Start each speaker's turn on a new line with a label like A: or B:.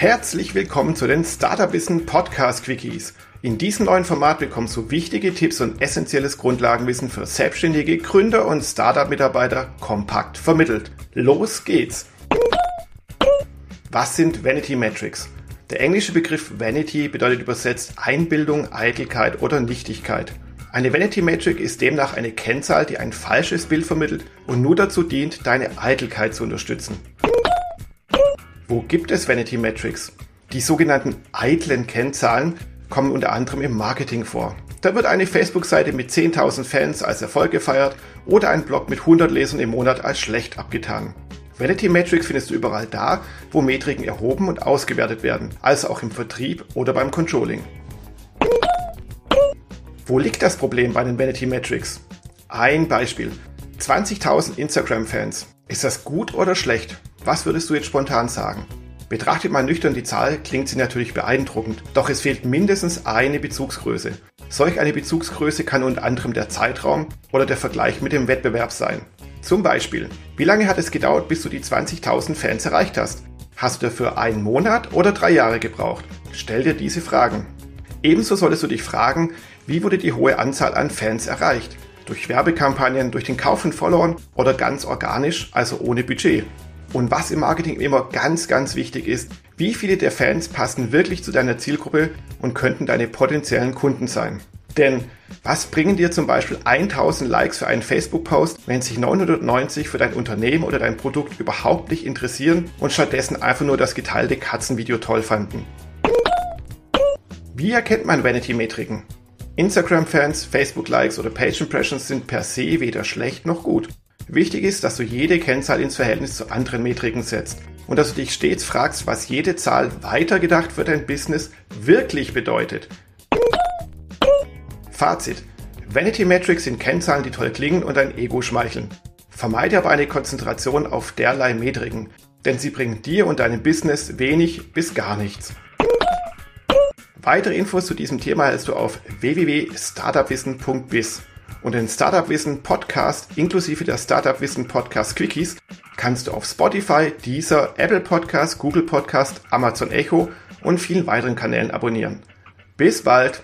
A: Herzlich willkommen zu den Startup Wissen Podcast Quickies. In diesem neuen Format bekommst du wichtige Tipps und essentielles Grundlagenwissen für selbstständige Gründer und Startup-Mitarbeiter kompakt vermittelt. Los geht's! Was sind Vanity Metrics? Der englische Begriff Vanity bedeutet übersetzt Einbildung, Eitelkeit oder Nichtigkeit. Eine Vanity Metric ist demnach eine Kennzahl, die ein falsches Bild vermittelt und nur dazu dient, deine Eitelkeit zu unterstützen. Wo gibt es Vanity Metrics? Die sogenannten eitlen Kennzahlen kommen unter anderem im Marketing vor. Da wird eine Facebook-Seite mit 10.000 Fans als Erfolg gefeiert oder ein Blog mit 100 Lesern im Monat als schlecht abgetan. Vanity Metrics findest du überall da, wo Metriken erhoben und ausgewertet werden, also auch im Vertrieb oder beim Controlling. Wo liegt das Problem bei den Vanity Metrics? Ein Beispiel. 20.000 Instagram-Fans. Ist das gut oder schlecht? Was würdest du jetzt spontan sagen? Betrachtet man nüchtern die Zahl, klingt sie natürlich beeindruckend, doch es fehlt mindestens eine Bezugsgröße. Solch eine Bezugsgröße kann unter anderem der Zeitraum oder der Vergleich mit dem Wettbewerb sein. Zum Beispiel, wie lange hat es gedauert, bis du die 20.000 Fans erreicht hast? Hast du dafür einen Monat oder drei Jahre gebraucht? Stell dir diese Fragen. Ebenso solltest du dich fragen, wie wurde die hohe Anzahl an Fans erreicht? Durch Werbekampagnen, durch den Kauf von Followern oder ganz organisch, also ohne Budget? Und was im Marketing immer ganz, ganz wichtig ist, wie viele der Fans passen wirklich zu deiner Zielgruppe und könnten deine potenziellen Kunden sein? Denn was bringen dir zum Beispiel 1000 Likes für einen Facebook-Post, wenn sich 990 für dein Unternehmen oder dein Produkt überhaupt nicht interessieren und stattdessen einfach nur das geteilte Katzenvideo toll fanden? Wie erkennt man Vanity-Metriken? Instagram-Fans, Facebook-Likes oder Page-Impressions sind per se weder schlecht noch gut. Wichtig ist, dass du jede Kennzahl ins Verhältnis zu anderen Metriken setzt und dass du dich stets fragst, was jede Zahl weitergedacht für dein Business wirklich bedeutet. Fazit. Vanity Metrics sind Kennzahlen, die toll klingen und dein Ego schmeicheln. Vermeide aber eine Konzentration auf derlei Metriken, denn sie bringen dir und deinem Business wenig bis gar nichts. Weitere Infos zu diesem Thema erhältst du auf www.startupwissen.biz. Und den Startup Wissen Podcast inklusive der Startup Wissen Podcast Quickies kannst du auf Spotify, Deezer, Apple Podcast, Google Podcast, Amazon Echo und vielen weiteren Kanälen abonnieren. Bis bald!